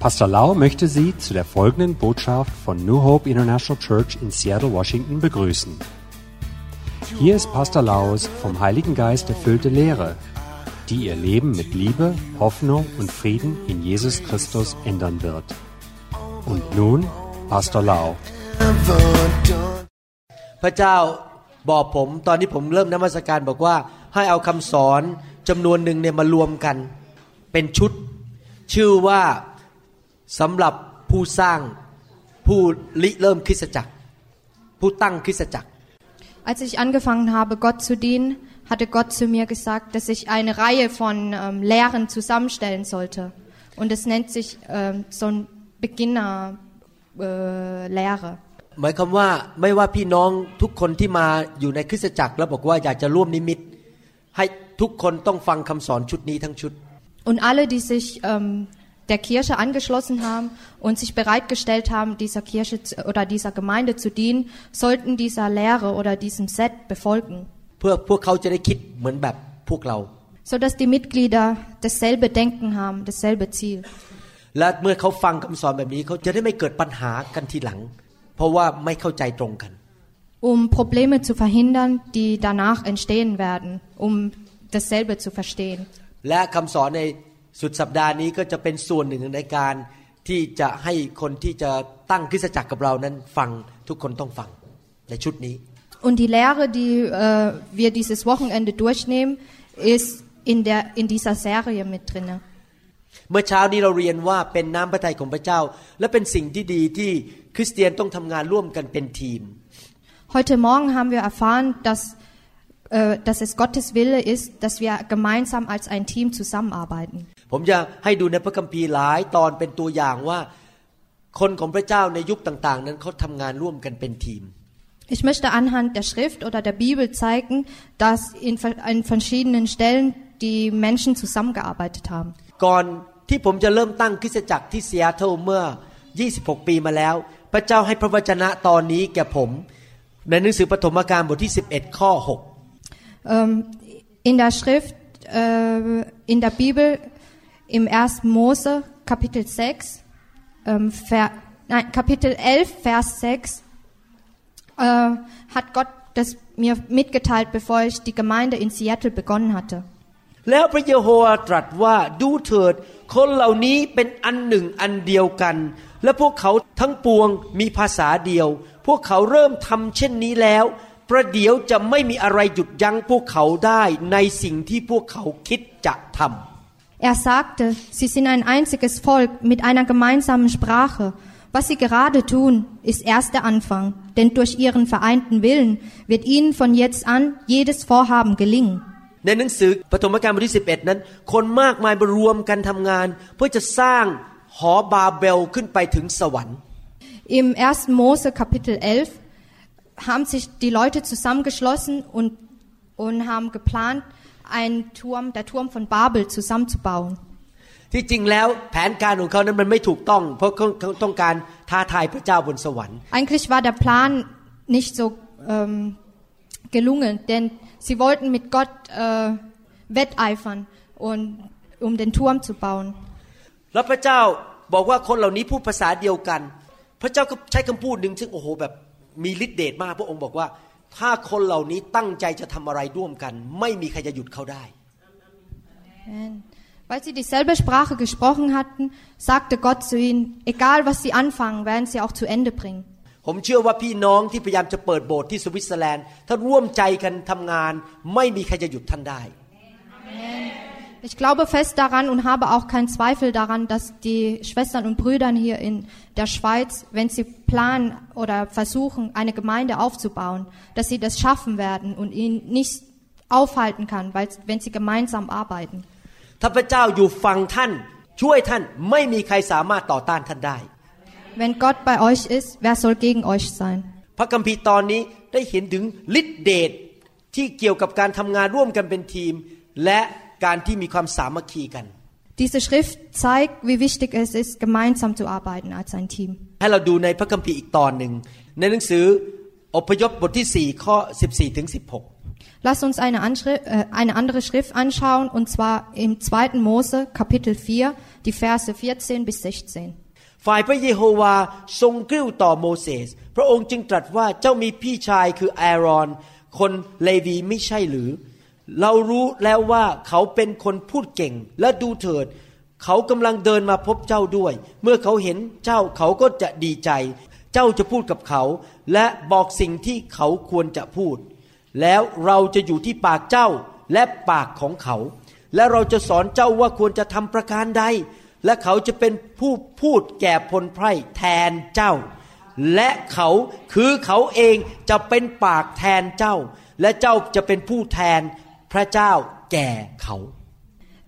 Pastor Lau möchte Sie zu der folgenden Botschaft von New Hope International Church in Seattle, Washington begrüßen. Hier ist Pastor Laus vom Heiligen Geist erfüllte Lehre, die Ihr Leben mit Liebe, Hoffnung und Frieden in Jesus Christus ändern wird. Und nun Pastor Lau. พระเจ้าบอกผมตอนที่ผมเริ่มนมัสการบอกว่าให้เอาคำสอนจำนวนหนึ่งเนี่ยมารวมกัน เป็นชุด ชื่อว่า สำหรับผู้สร้างผู้ริเริ่มคริสตจักร ผู้ตั้งคริสตจักร Als ich angefangen habe, Gott zu dienen, hatte Gott zu mir gesagt, dass ich eine Reihe von ähm, Lehren zusammenstellen sollte. Und es nennt sich ähm, so ein Beginner-Lehre. หมายความว่าไม่ว่าพี่น้องทุกคนที่มาอยู่ในคริสตจักร แล้วบอกว่าอยากจะร่วมนิมิต ให้ทุกคนต้องฟังคำสอนชุดนี้ทั้งชุด Und alle, die sich ähm, der Kirche angeschlossen haben und sich bereitgestellt haben, dieser Kirche zu, oder dieser Gemeinde zu dienen, sollten dieser Lehre oder diesem Set befolgen, เพื่อพวกเขาจะได้คิดเหมือนแบบพวกเรา so dass die Mitglieder dasselbe Denken haben, dasselbe Ziel. และเมื่อเขาฟังคำสอนแบบนี้เขาจะได้ไม่เกิดปัญหากันทีหลัง เพราะว่าไม่เข้าใจตรงกัน um Probleme zu verhindern, die danach entstehen werden, um dasselbe zu verstehen. และคำสอนใน สุดสัปดาห์นี้ก็จะเป็นส่วนหนึ่งในการที่จะให้คนที่จะตั้งคริสตจักรกับเรานั้นฟังทุกคนต้องฟังในชุดนี้ Und die Lehre, die äh, wir dieses Wochenende durchnehmen, ist in, der, in dieser Serie mit drinne. เมื่อเช้านี้เราเรียนว่าเป็นน้ำพระทัยของพระเจ้า และเป็นสิ่งที่ดีที่คริสเตียนต้องทำงานร่วมกันเป็นทีม Heute Morgen haben wir erfahren, dass, äh, dass es Gottes Wille ist, dass wir gemeinsam als ein Team zusammenarbeiten. ผมจะให้ดูในพระคัมภีร์หลายตอนเป็นตัวอย่างว่าคนของพระเจ้าในยุคต่างๆ นั้นเขาทำงานร่วมกันเป็นทีม Ich möchte anhand der Schrift oder der Bibel zeigen, dass in, ver- an verschiedenen Stellen die Menschen zusammengearbeitet haben. ก่อนที่ผมจะเริ่มตั้งคริสตจักรที่ซีแอตเทิลเมื่อ 26 ปีมาแล้ว พระเจ้าให้พระวจนะตอนนี้แก่ผม ในหนังสือปฐมกาลบทที่ 11 ข้อ Ähm, in der Schrift, äh, in der Bibel, im 1. Mose, Kapitel 6, ähm, Ver, nein, Kapitel 11, Vers 6, äh, hat Gott das mir mitgeteilt, bevor ich die Gemeinde in Seattle begonnen hatte. แล้วพระเยโฮวาตรัสว่าดูเถิด คนเหล่านี้เป็นอันหนึ่งอันเดียวกัน และพวกเขาทั้งปวงมีภาษาเดียว พวกเขาเริ่มทำเช่นนี้แล้ว ประเดี๋ยวจะไม่มีอะไรหยุดยั้งพวกเขาได้ในสิ่งที่พวกเขาคิดจะทำ Er sagte, sie sind ein einziges Volk mit einer gemeinsamen Sprache. Was sie gerade tun, ist erst der Anfang, denn durch ihren vereinten Willen wird ihnen von jetzt an jedes Vorhaben gelingen. ในหนังสือปฐมกาลบทที่ 11 นั้น คนมากมายมารวมกันทำงาน เพื่อจะสร้างหอบาเบลขึ้นไปถึงสวรรค์ Im 1. Mose Kapitel 11 haben sich die Leute zusammengeschlossen und, und haben geplant, einen Turm, der Turm von Babel zusammenzubauen. ที่จริงแล้วแผนการของเขานั้นมันไม่ถูกต้อง เพราะเขาเขาต้องการท้าทายพระเจ้าบนสวรรค์ Eigentlich war der Plan nicht so ähm, gelungen, denn sie wollten mit Gott äh, wetteifern, und, um den Turm zu bauen. แล้วพระเจ้าบอกว่าคนเหล่านี้พูดภาษาเดียวกัน พระเจ้าก็ใช้คำพูดหนึ่งซึ่งโอ้โหแบบมีฤทธิเดชมาก พระองค์บอกว่า ถ้าคนเหล่านี้ตั้งใจจะทำอะไรร่วมกัน ไม่มีใครจะหยุดเขาได้ Amen. Weil sie dieselbe Sprache gesprochen hatten, sagte Gott zu ihnen, egal was sie anfangen, werden sie auch zu Ende bringen. ผมเชื่อว่าพี่น้องที่พยายามจะเปิดโบสถ์ที่สวิตเซอร์แลนด์ ถ้าร่วมใจกันทำงาน ไม่มีใครจะหยุดท่านได้ Ich glaube fest daran und habe auch keinen Zweifel daran, dass die Schwestern und Brüder hier in der Schweiz, wenn sie planen oder versuchen, eine Gemeinde aufzubauen, dass sie das schaffen werden und ihn nicht aufhalten kann, weil, wenn sie gemeinsam arbeiten. ถ้าพระเจ้าอยู่ฝั่งท่าน ช่วยท่านไม่มีใครสามารถต่อต้านท่านได้ Wenn Gott bei euch ist, wer soll gegen euch sein? พระคัมภีร์ตอนนี้ได้เห็นถึงฤทธิเดชที่เกี่ยวกับการทำงานร่วมกันเป็นทีม และ การที่มีความสามัคคีกัน Diese Schrift zeigt, wie wichtig es ist, gemeinsam zu arbeiten als ein Team. ให้เราดูในพระคัมภีร์อีกตอนหนึ่งในหนังสืออพยพบทที่ 4 ข้อ 14ถึง16 Lass uns eine, Anschri äh, eine andere Schrift anschauen, und zwar im 2. Mose, Kapitel 4, die Verse 14 bis 16. ฝ่ายพระเยโฮวาทรงกริ้วต่อโมเสส พระองค์จึงตรัสว่าเจ้ามีพี่ชายคือแอรอน คนเลวีไม่ใช่หรือ เรารู้แล้วว่าเขาเป็นคนพูดเก่งและดูเถิด เขากำลังเดินมาพบเจ้าด้วย เมื่อเขาเห็นเจ้าเขาก็จะดีใจ เจ้าจะพูดกับเขา และบอกสิ่งที่เขาควรจะพูด แล้วเราจะอยู่ที่ปากเจ้าและปากของเขา และเราจะสอนเจ้าว่าควรจะทำประการใด และเขาจะเป็นผู้พูดแก่พลไพร่แทนเจ้า และเขาคือเขาเองจะเป็นปากแทนเจ้า และเจ้าจะเป็นผู้แทน พระเจ้าแก่เขา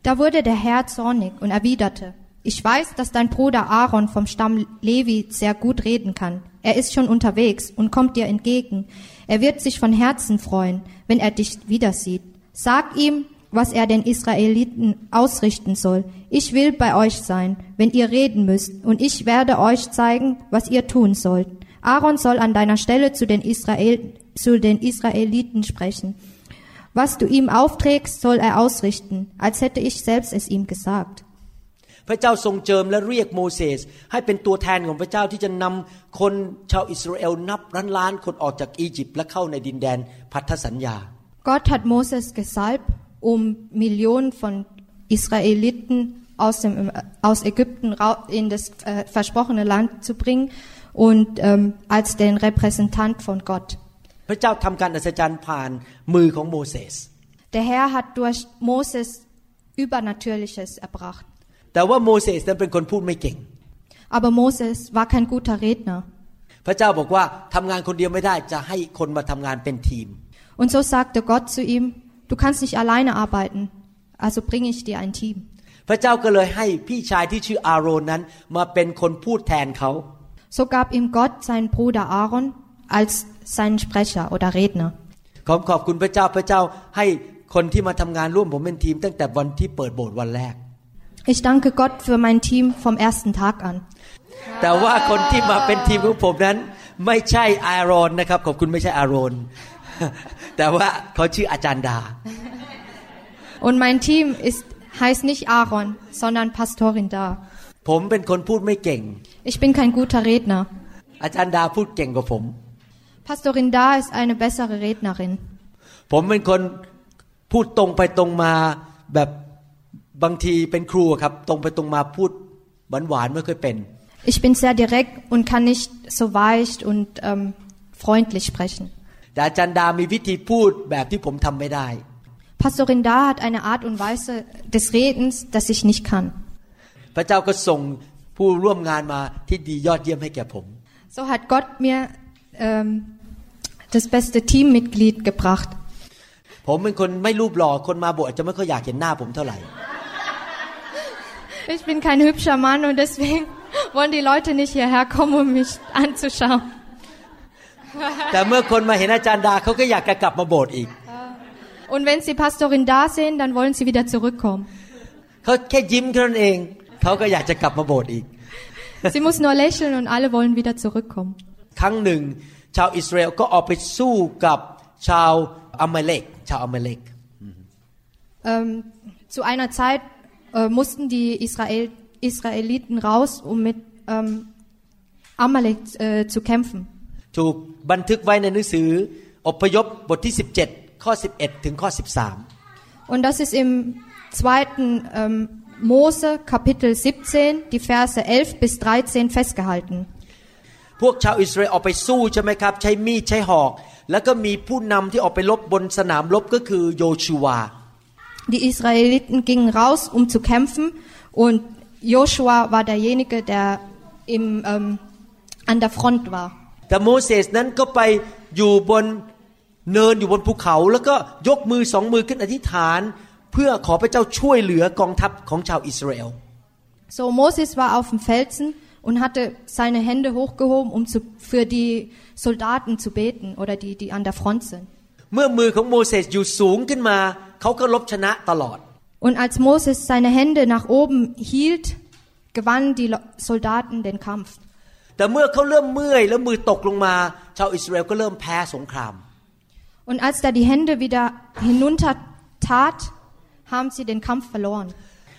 Da wurde der Herr zornig und erwiderte, ich weiß, dass dein Bruder Aaron vom Stamm Levi sehr gut reden kann. Er ist schon unterwegs und kommt dir entgegen. Er wird sich von Herzen freuen, wenn er dich wieder sieht. Sag ihm, was er den Israeliten ausrichten soll. Ich will bei euch sein, wenn ihr reden müsst, und ich werde euch zeigen, was ihr tun sollt. Aaron soll an deiner Stelle zu den, Israel, zu den Israeliten sprechen. Was du ihm aufträgst, soll er ausrichten, als hätte ich selbst es ihm gesagt. พระเจ้าทรงเจิมและเรียกโมเสสให้เป็นตัวแทนของพระเจ้าที่จะนำคนชาวอิสราเอลนับล้านล้านคนออกจากอียิปต์และเข้าในดินแดนพันธสัญญา Gott hat Moses gesalbt, um Millionen von Israeliten aus, dem, aus Ägypten rau- in das äh, versprochene Land zu bringen und ähm, als den Repräsentant von Gott. พระเจ้าทำการอัศจรรย์ผ่านมือของโมเสส Der Herr hat durch Moses Übernatürliches erbracht. แต่ว่าโมเสสนั้นเป็นคนพูดไม่เก่ง Aber Moses war kein guter Redner. พระเจ้าบอกว่าทำงานคนเดียวไม่ได้จะให้คนมาทำงานเป็นทีม Und so sagte Gott zu ihm, du kannst nicht alleine arbeiten, also bringe ich dir ein Team. พระเจ้าก็เลยให้พี่ชายที่ชื่ออาโรนนั้นมาเป็นคนพูดแทนเขา So gab ihm Gott seinen Bruder Aaron als seinen Sprecher oder Redner. ขอขอบคุณพระเจ้าพระเจ้าให้คนที่มาทำงานร่วมผมเป็นทีมตั้งแต่วันที่เปิดโบสถ์วันแรก Ich danke Gott für mein Team vom ersten Tag an. แต่ว่าคนที่มาเป็นทีมของผมนั้น ไม่ใช่อารอนนะครับขอบคุณไม่ใช่อารอนแต่ว่าเขาชื่ออาจารย์ดา Und mein Team ist, heißt nicht Aaron, sondern Pastorin Da. ผมเป็นคนพูดไม่เก่ง Ich bin kein guter Redner. อาจารย์ดาพูดเก่งกว่าผม Pastorin Da ist eine bessere Rednerin. ผมเป็นคนพูดตรงไปตรงมาแบบบางทีเป็นครูอะครับ ตรงไปตรงมาพูดหวานหวานๆไม่เคยเป็น Ich bin sehr direkt und kann nicht so weich und ähm, freundlich sprechen. แต่อาจารย์ดามีวิธีพูดแบบที่ผมทำไม่ได้ Pastorin Da hat eine Art und Weise des Redens, das ich nicht kann. พระเจ้าก็ส่งผู้ร่วมงานมาที่ดียอดเยี่ยมให้แก่ผม So hat Gott mir ähm, das beste Teammitglied gebracht. ผมเป็นคนไม่รูปหล่อคนมาโบสถ์อาจจะไม่ค่อยอยากเห็นหน้าผมเท่าไหร่ Ich bin kein hübscher Mann und deswegen wollen die Leute nicht hierher kommen, um mich anzuschauen. แต่เมื่อคนมาเห็นอาจารย์ดาเขาก็อยากจะกลับมาโบสถ์อีก Und wenn sie Pastorin da sehen, dann wollen sie wieder zurückkommen. เขาแค่ยิ้มแค่นั้นเอง เขาก็อยากจะกลับมาโบสถ์อีก Sie muss nur lächeln und alle wollen wieder zurückkommen. ครั้งหนึ่ง ชาวอิสราเอลก็ออกไปสู้กับชาวอามาเลกชาวอามาเลก Ähm, zu einer Zeit äh, mussten die Israel, Israeliten raus, um mit ähm, Amalek äh, zu kämpfen. ถูกบันทึกไว้ในหนังสือ อพยพบทที่ 17 ข้อ 11 ถึงข้อ Und das ist im zweiten ähm, Mose Kapitel 17, die Verse 11 bis 13 festgehalten. 13พวกชาวอิสราเอลออกไปสู้ใช่ไหมครับ ใช้มีดใช้หอก แล้วก็มีผู้นำที่ออกไปรบบนสนามรบก็คือโยชูวา Die Israeliten gingen raus, um zu kämpfen, und Joshua war derjenige, der im, ähm, an der Front war. แต่โมเสสนั้นก็ไปอยู่บนเนินอยู่บนภูเขา แล้วก็ยกมือสองมือขึ้นอธิษฐาน เพื่อขอพระเจ้าช่วยเหลือกองทัพของชาวอิสราเอล So, Moses war auf dem Felsen und hatte seine Hände hochgehoben, um zu, für die Soldaten zu beten oder die, die an der Front sind. เมื่อมือของโมเสสอยู่สูงขึ้นมา เขาก็ลบชนะตลอด Und als Moses seine Hände nach oben hielt, gewannen die Lo- Soldaten den Kampf. แต่เมื่อเขาเริ่มเมื่อยแล้วมือตกลงมา ชาวอิสราเอลก็เริ่มแพ้สงคราม Und als er die Hände wieder hinunter tat, haben sie den Kampf verloren.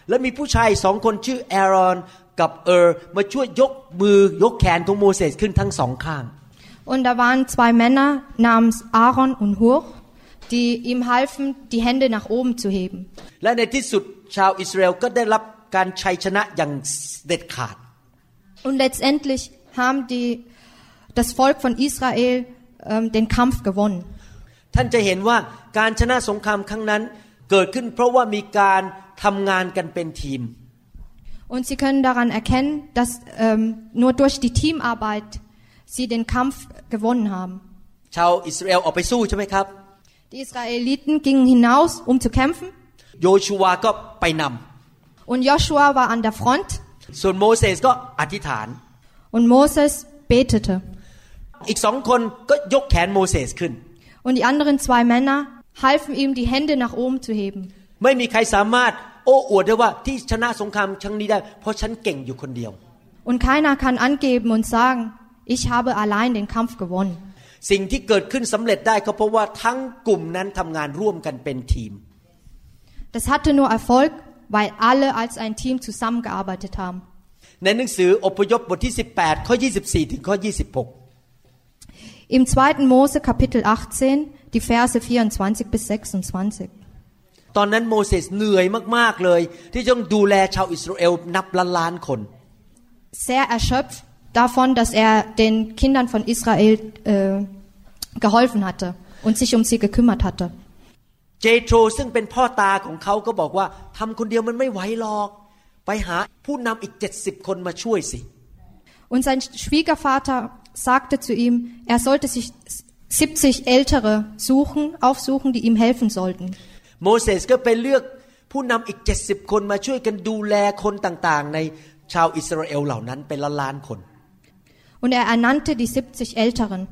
แล้วมีผู้ชายสองคนชื่อแอรอน กับเออร์มาช่วยยกมือยกแขนของโมเสสขึ้นทั้งสองข้าง Und da waren zwei Männer namens Aaron und Hur, die ihm halfen, die Hände nach oben zu heben. และในที่สุดชาวอิสราเอลก็ได้รับการชัยชนะอย่างเด็ดขาด Und letztendlich haben die, das Volk von Israel ähm, den Kampf gewonnen. ท่านจะเห็นว่าการชนะสงครามครั้งนั้นเกิดขึ้นเพราะว่ามีการทำงานกันเป็นทีม Und sie können daran erkennen, dass ähm, nur durch die Teamarbeit sie den Kampf gewonnen haben. ชาวอิสราเอลออกไปสู้ใช่ไหมครับ Die Israeliten gingen hinaus, um zu kämpfen, โยชูวาก็ไปน und Joshua war an der Front ำส่วนโมเสสก็อธิษฐาน und Moses betete. อีกสองคนก็ยกแขนโมเสสขึ้น Und die anderen zwei Männer halfen ihm, die Hände nach oben zu heben. ไม่มีใครสามารถ โอ้อวดได้ว่าที่ชนะสงครามครั้งนี้ได้ เพราะฉันเก่งอยู่คนเดียว Und keiner kann angeben und sagen, ich habe allein den Kampf gewonnen. สิ่งที่เกิดขึ้นสำเร็จได้ก็เพราะว่าทั้งกลุ่มนั้นทำงานร่วมกันเป็นทีม Das hatte nur Erfolg, weil alle als ein Team zusammengearbeitet haben. ในหนังสืออพยพบทที่ 18 ข้อ 24 ถึงข้อ 26 Im 2. Mose Kapitel 18, die Verse 24 bis 26. ตอนนั้นโมเสสเหนื่อยมาก ๆ เลย ที่ต้องดูแลชาวอิสราเอลนับล้านล้านๆคน Sehr erschöpft davon, dass er den Kindern von Israel äh, geholfen hatte und sich um sie gekümmert hatte. เจโทรซึ่งเป็นพ่อตาของเขาก็บอกว่าทำคนเดียวมันไม่ไหวหรอก ไปหาผู้นำอีก 70 คนมาช่วยสิ Und sein Schwiegervater sagte zu ihm, er sollte sich 70 Ältere suchen, aufsuchen, die ihm helfen sollten. โมเสสก็ไปเลือกผู้นำอีก 70 คนมาช่วยกันดูแลคนต่างๆ ในชาวอิสราเอลเหล่านั้นเป็นล้านล้านๆคน Und er ernannte die 70 Älteren.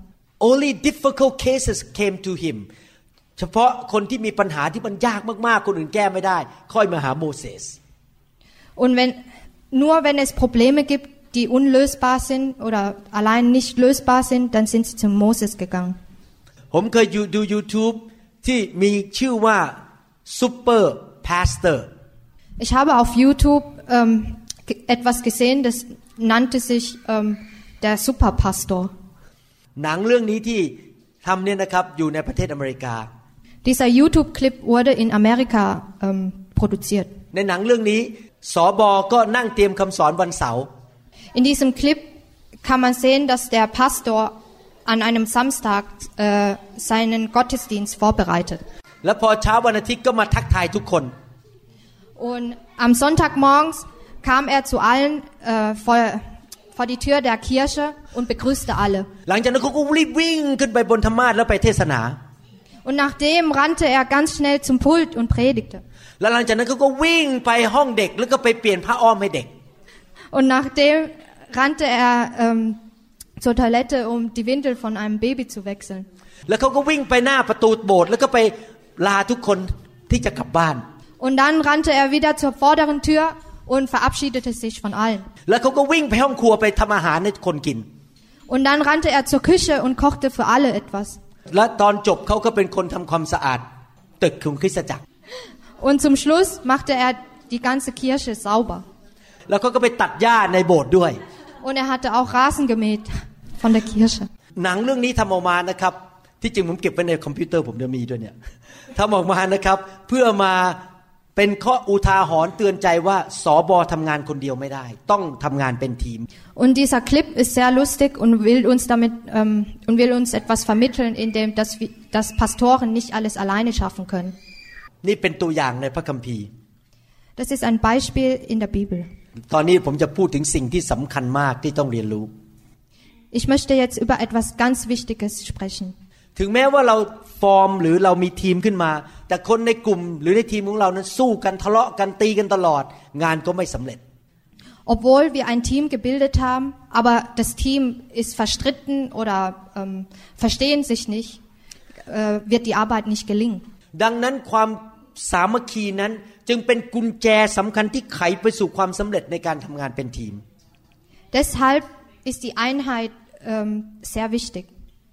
Only difficult cases came to him เฉพาะคนที่มีปัญหาที่มันยากมากๆ คนอื่นแก้ไม่ได้ ค่อยมาหาโมเสส Und wenn, nur wenn es Probleme gibt, die unlösbar sind oder allein nicht lösbar sind, dann sind sie zu Moses gegangen. ผมเคยอยู่ดู YouTube ที่มีชื่อว่า Super Pastor Ich habe auf YouTube ähm, ge- etwas gesehen, das nannte sich ähm, der Superpastor. หนังเรื่องนี้ที่ทำเนี่ยนะครับอยู่ในประเทศอเมริกา Dieser YouTube-Clip wurde in Amerika ähm, produziert. ในหนังเรื่องนี้สอบอก็นั่งเตรียมคำสอนวันเสาร์ In diesem Clip kann man sehen, dass der Pastor an einem Samstag äh, seinen Gottesdienst vorbereitet. แล้วพอเช้าวันอาทิตย์ก็มาทักทายทุกคน Und am Sonntagmorgens kam er zu allen äh, vor, vor die Tür der Kirche und begrüßte alle. หลังจากนั้นเขาก็รีบวิ่งขึ้นไปบนธรรมาสแล้วไปเทศนา Und nachdem rannte er ganz schnell zum Pult und predigte. แล้วหลังจากนั้นเขาก็วิ่งไปห้องเด็ก แล้วก็ไปเปลี่ยนผ้าอ้อมให้เด็ก Und nachdem rannte er ähm, zur Toilette, um die Windel von einem Baby zu wechseln. แล้วเขาก็วิ่งไปหน้าประตูโบสถ์แล้วก็ไป ลาทุกคนที่จะกลับบ้าน Und dann rannte er wieder zur vorderen Tür und verabschiedete sich von allen. แล้วเขาก็วิ่งไปห้องครัวไปทำอาหารให้คนกิน Und dann rannte er zur Küche und kochte für alle etwas. และตอนจบเขาก็เป็นคนทำความสะอาด ตึกของคริสตจักร Und zum Schluss machte er die ganze Kirche sauber. แล้วเขาก็ไปตัดหญ้าในโบสถ์ด้วย Und er hatte auch Rasen gemäht von der Kirche. หนังเรื่องนี้ทำออกมานะครับ ที่จริงผมเก็บไว้ในคอมพิวเตอร์ผมจะมีด้วยเนี่ยทำออกมานะครับ เพื่อมาเป็นข้ออุทาหรณ์เตือนใจว่าสอบอทำงานคนเดียวไม่ได้ ต้องทำงานเป็นทีม Und dieser Clip ist sehr lustig und will uns damit ähm, und will uns etwas vermitteln, indem dass, wir- dass Pastoren nicht alles alleine schaffen können. นี่เป็นตัวอย่างในพระคัมภีร์ Das ist ein Beispiel in der Bibel. ตอนนี้ผมจะพูดถึงสิ่งที่สำคัญมากที่ต้องเรียนรู้ Ich möchte jetzt über etwas ganz Wichtiges sprechen. ถึงแม้ว่าเราฟอร์มหรือเรามีทีมขึ้นมา แต่คนในกลุ่มหรือในทีมของเรานั้นสู้กันทะเลาะกันตีกันตลอด งานก็ไม่สำเร็จ Obwohl wir ein Team gebildet haben, aber das Team ist verstritten oder ähm, verstehen sich nicht, äh, wird die Arbeit nicht gelingen. ดังนั้นความสามัคคีนั้นจึงเป็นกุญแจสำคัญที่ไขไปสู่ความสำเร็จในการทำงานเป็นทีม Deshalb ist die Einheit ähm, sehr wichtig.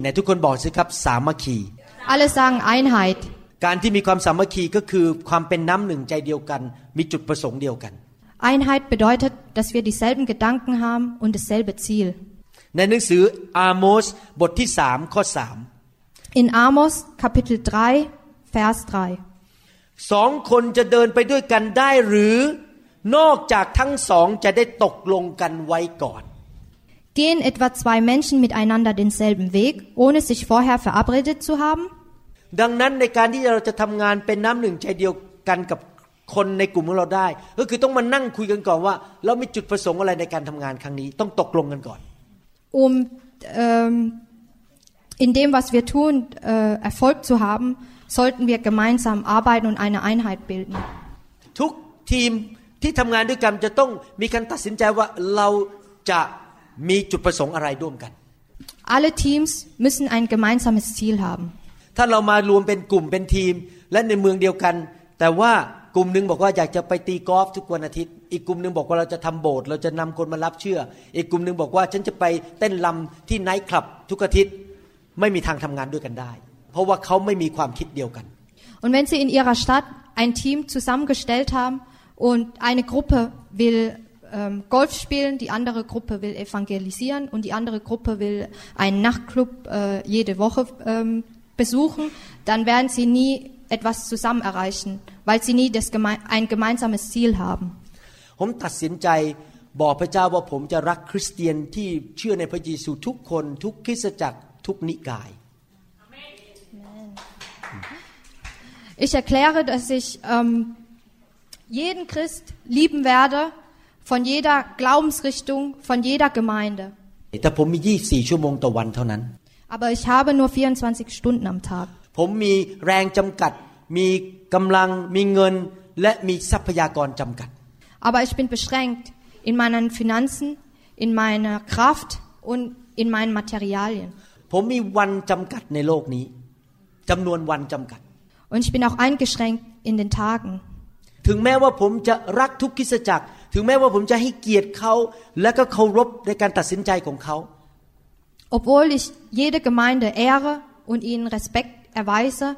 ไหนทุกคนบอกสิครับสามัคคี Alle sagen Einheit. การที่มีความสามัคคีก็คือความเป็นน้ำหนึ่งใจเดียวกัน มีจุดประสงค์เดียวกัน Einheit bedeutet, dass wir dieselben Gedanken haben und dasselbe Ziel. ในหนังสืออาโมสบทที่สามข้อสาม In Amos Kapitel 3, Vers 3. สองคนจะเดินไปด้วยกันได้หรือนอกจากทั้งสองจะได้ตกลงกันไว้ก่อน Gehen etwa zwei Menschen miteinander denselben Weg, ohne sich vorher verabredet zu haben? ดังนั้นในการที่เราจะทำงานเป็นน้ำหนึ่งใจเดียวกันกับคนในกลุ่มของเราได้ ก็คือต้องมานั่งคุยกันก่อนว่า เรามีจุดประสงค์อะไรในการทำงานครั้งนี้ ต้องตกลงกันก่อน Um ähm, in dem, was wir tun, äh, Erfolg zu haben, sollten wir gemeinsam arbeiten und eine Einheit bilden. ทุกทีมที่ทำงานด้วยกันจะต้องมีการตัดสินใจว่าเราจะ มีจุดประสงค์อะไรร่วมกัน Alle Teams müssen ein gemeinsames Ziel haben. ถ้าเรามารวมเป็นกลุ่มเป็นทีม และในเมืองเดียวกัน แต่ว่ากลุ่มหนึ่งบอกว่าอยากจะไปตีกอล์ฟทุกวันอาทิตย์ อีกกลุ่มหนึ่งบอกว่าเราจะทำโบสถ์เราจะนำคนมารับเชื่อ อีกกลุ่มหนึ่งบอกว่าฉันจะไปเต้นลำที่ไนท์คลับทุกอาทิตย์ไม่มีทางทำงานด้วยกันได้ เพราะว่าเขาไม่มีความคิดเดียวกัน Und wenn Sie in Ihrer Stadt ein Team zusammengestellt haben und eine Gruppe will ähm, Golf spielen, die andere Gruppe will evangelisieren und die andere Gruppe will einen Nachtclub äh, jede Woche ähm, besuchen, dann werden Sie nie etwas zusammen erreichen, weil Sie nie das geme ein gemeinsames Ziel haben. ผมตัดสินใจบอกพระเจ้าว่าผมจะรักคริสเตียนที่เชื่อในพระเยซูทุกคนทุกคริสตจักรทุกนิกาย Ich erkläre, dass ich ähm, jeden Christ lieben werde, von jeder Glaubensrichtung, von jeder Gemeinde. แต่ผมมี 24 ชั่วโมงต่อวันเท่านั้น Aber ich habe nur 24 Stunden am Tag. ผมมีแรงจำกัด มีกำลัง มีเงิน และมีทรัพยากรจำกัด Aber ich bin beschränkt in meinen Finanzen, in meiner Kraft und in meinen Materialien. ผมมีวันจำกัดในโลกนี้จำนวนวันจำกัด Und ich bin auch eingeschränkt in den Tagen. ถึงแม้ว่าผมจะรักทุกคริสตจักร ถึงแม้ว่าผมจะให้เกียรติเขา และก็เคารพในการตัดสินใจของเขา Obwohl ich jede Gemeinde ehre und ihnen Respekt erweise,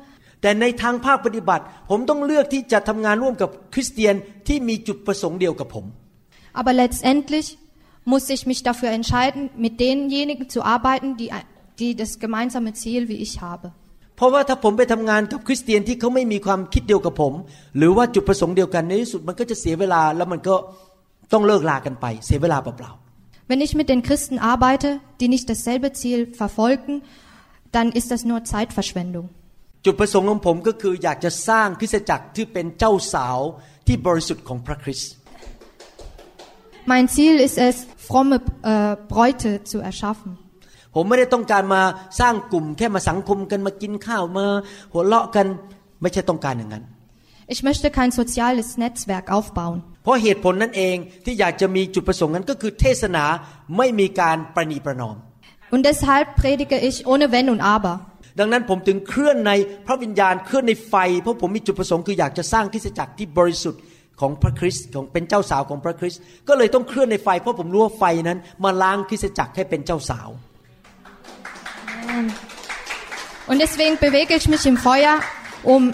แต่ในทางภาคปฏิบัติ ผมต้องเลือกที่จะทำงานร่วมกับคริสเตียนที่มีจุดประสงค์เดียวกับผม aber letztendlich muss ich mich dafür entscheiden, mit denjenigen zu arbeiten, die, die das gemeinsame Ziel wie ich habe. เพราะว่าถ้าผมไปทำงานกับคริสเตียนที่เขาไม่มีความคิดเดียวกับผม หรือว่าจุดประสงค์เดียวกันในที่สุดมันก็จะเสียเวลาแล้วมันก็ต้องเลิกลากันไป เสียเวลาเปล่า Wenn ich mit den Christen arbeite, die nicht dasselbe Ziel verfolgen, dann ist das nur Zeitverschwendung. ๆจุดประสงค์ของผมก็คืออยากจะสร้างคริสตจักรที่เป็นเจ้าสาวที่บริสุทธิ์ของพระคริสต์ Mein Ziel ist es, fromme äh, Bräute zu erschaffen. ผมไม่ได้ต้องการมาสร้างกลุ่มแค่มาสังคมกันมากินข้าวมาหัวเราะกันไม่ใช่ต้องการอย่างนั้น Ich möchte kein soziales Netzwerk aufbauen. เพราะเหตุผลนั่นเองที่อยากจะมีจุดประสงค์นั้นก็คือเทศนาไม่มีการประนีประนอม Und deshalb predige ich ohne Wenn und Aber. ดังนั้นผมถึงเคลื่อนในพระวิญญาณเคลื่อนในไฟ เพราะผมมีจุดประสงค์คืออยากจะสร้างคริสตจักรที่บริสุทธิ์ของพระคริสต์ของเป็นเจ้าสาวของพระคริสต์ก็เลยต้องเคลื่อนในไฟ เพราะผมรู้ว่าไฟนั้นมาล้างคริสตจักรให้เป็นเจ้าสาว Und deswegen bewege ich mich im Feuer, um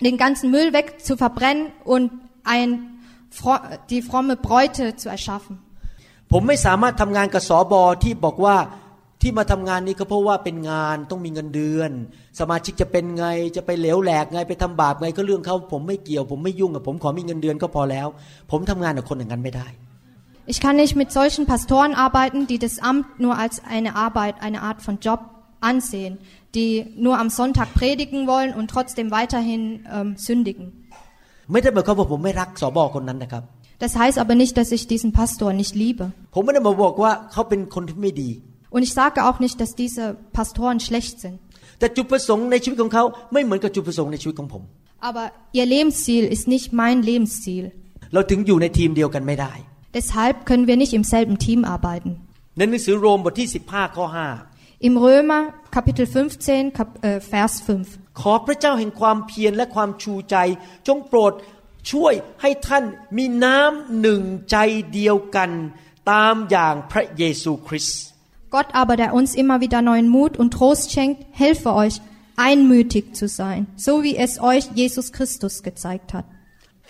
den ganzen Müll weg zu verbrennen und ein, die fromme Bräute zu erschaffen. ผมไม่สามารถทำงานกับสอบอที่บอกว่าที่มาทำงานนี้ก็เพราะว่าเป็นงานต้องมีเงินเดือน สมาชิกจะเป็นไงจะไปเหลวแหลกไงไปทำบาปไงก็เรื่องเขาผมไม่เกี่ยว ผมไม่ยุ่งกับผมขอมีเงินเดือนก็พอแล้ว ผมทำงานกับคนอย่างนั้นไม่ได้ Ich kann nicht mit solchen Pastoren arbeiten, die das Amt nur als eine Arbeit, eine Art von Job ansehen, die nur am Sonntag predigen wollen und trotzdem weiterhin ähm, sündigen. ไม่ได้หมายความว่าผมไม่รักสอบอคนนั้นนะครับ Das heißt aber nicht, dass ich diesen Pastor nicht liebe. ผมไม่ได้มาบอกว่าเขาเป็นคนที่ไม่ดี Und ich sage auch nicht, dass diese Pastoren schlecht sind. แต่จุดประสงค์ในชีวิตของเขาไม่เหมือนกับจุดประสงค์ในชีวิตของผม Aber ihr Lebensziel ist nicht mein Lebensziel. เราถึงอยู่ในทีมเดียวกันไม่ได้ Deshalb können wir nicht im selben Team arbeiten. ในหนังสือโรมบทที่ 15 ข้อ Im Römer Kapitel 15, Kap äh, Vers 5. 5 ขอพระเจ้าแห่งความเพียรและความชูใจ จงโปรดช่วยให้ท่านมีน้ำหนึ่งใจเดียวกัน ตามอย่างพระเยซูคริสต์ Gott aber, der uns immer wieder neuen Mut und Trost schenkt, helfe euch, einmütig zu sein, so wie es euch Jesus Christus gezeigt hat.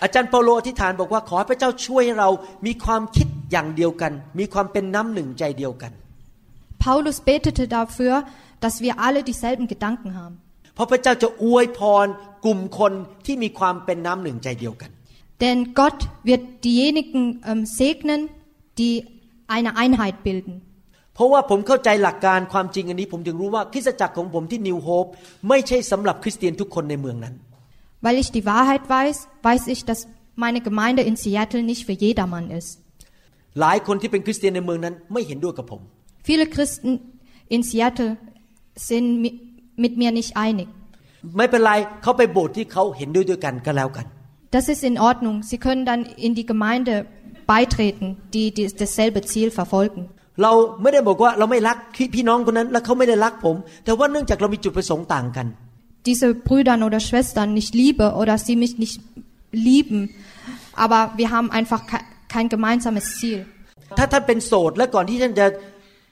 อาจารย์เปาโลอธิษฐานบอกว่าขอให้พระเจ้าช่วยให้เรามีความคิดอย่างเดียวกัน มีความเป็นน้ำหนึ่งใจเดียวกัน Paulus betete dafür, dass wir alle dieselben Gedanken haben. เพราะพระเจ้าจะอวยพรกลุ่มคนที่มีความเป็นน้ำหนึ่งใจเดียวกัน Denn Gott wird diejenigen ähm, segnen, die eine Einheit bilden. เพราะว่าผมเข้าใจหลักการความจริงอันนี้ ผมถึงรู้ว่าคริสตจักรของผมที่นิวโฮปไม่ใช่สำหรับคริสเตียนทุกคนในเมืองนั้น Weil ich die Wahrheit weiß, weiß ich, dass meine Gemeinde in Seattle nicht für jedermann ist. หลายคนที่เป็นคริสเตียนในเมืองนั้นไม่เห็นด้วยกับผม Viele Christen in Seattle sind mi- mit mir nicht einig. ไม่เป็นไรเขาไปโบสถ์ที่เขาเห็นด้วยด้วยกันก็แล้วกัน Das ist in Ordnung. Sie können dann in die Gemeinde beitreten, die, die dasselbe Ziel verfolgen. เราไม่ได้บอกว่าเราไม่รักพี่พี่น้องคนนั้น แล้วเขาไม่ได้รักผม แต่ว่าเนื่องจากเรามีจุดประสงค์ต่างกัน Diese Brüdern oder Schwestern nicht liebe oder sie mich nicht lieben, aber wir haben einfach ke- kein gemeinsames Ziel. ถ้าท่านเป็นโสดและก่อนที่ท่านจะ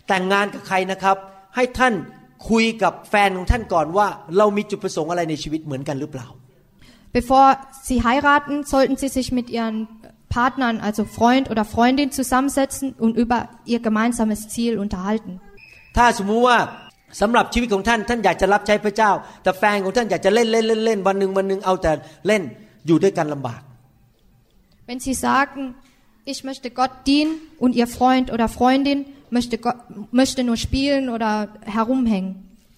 แต่งงานกับใครนะครับ ให้ท่านคุยกับแฟนของท่านก่อนว่า เรามีจุดประสงค์อะไรในชีวิตเหมือนกันหรือเปล่า Bevor sie heiraten, sollten sie sich mit ihren Partnern, also Freund oder Freundin zusammensetzen und über ihr gemeinsames Ziel unterhalten. ถ้าสมมุติว่า สำหรับชีวิตของท่านท่านอยากจะรับใช้พระเจ้า แต่แฟนของท่านอยากจะเล่นเล่นเล่นเล่นวันหนึ่งวันหนึ่งเอาแต่เล่นอยู่ด้วยกันลำบาก Wenn sie sagen, ich möchte Gott dienen und ihr Freund oder Freundin möchte, Gott, möchte nur spielen oder herumhängen,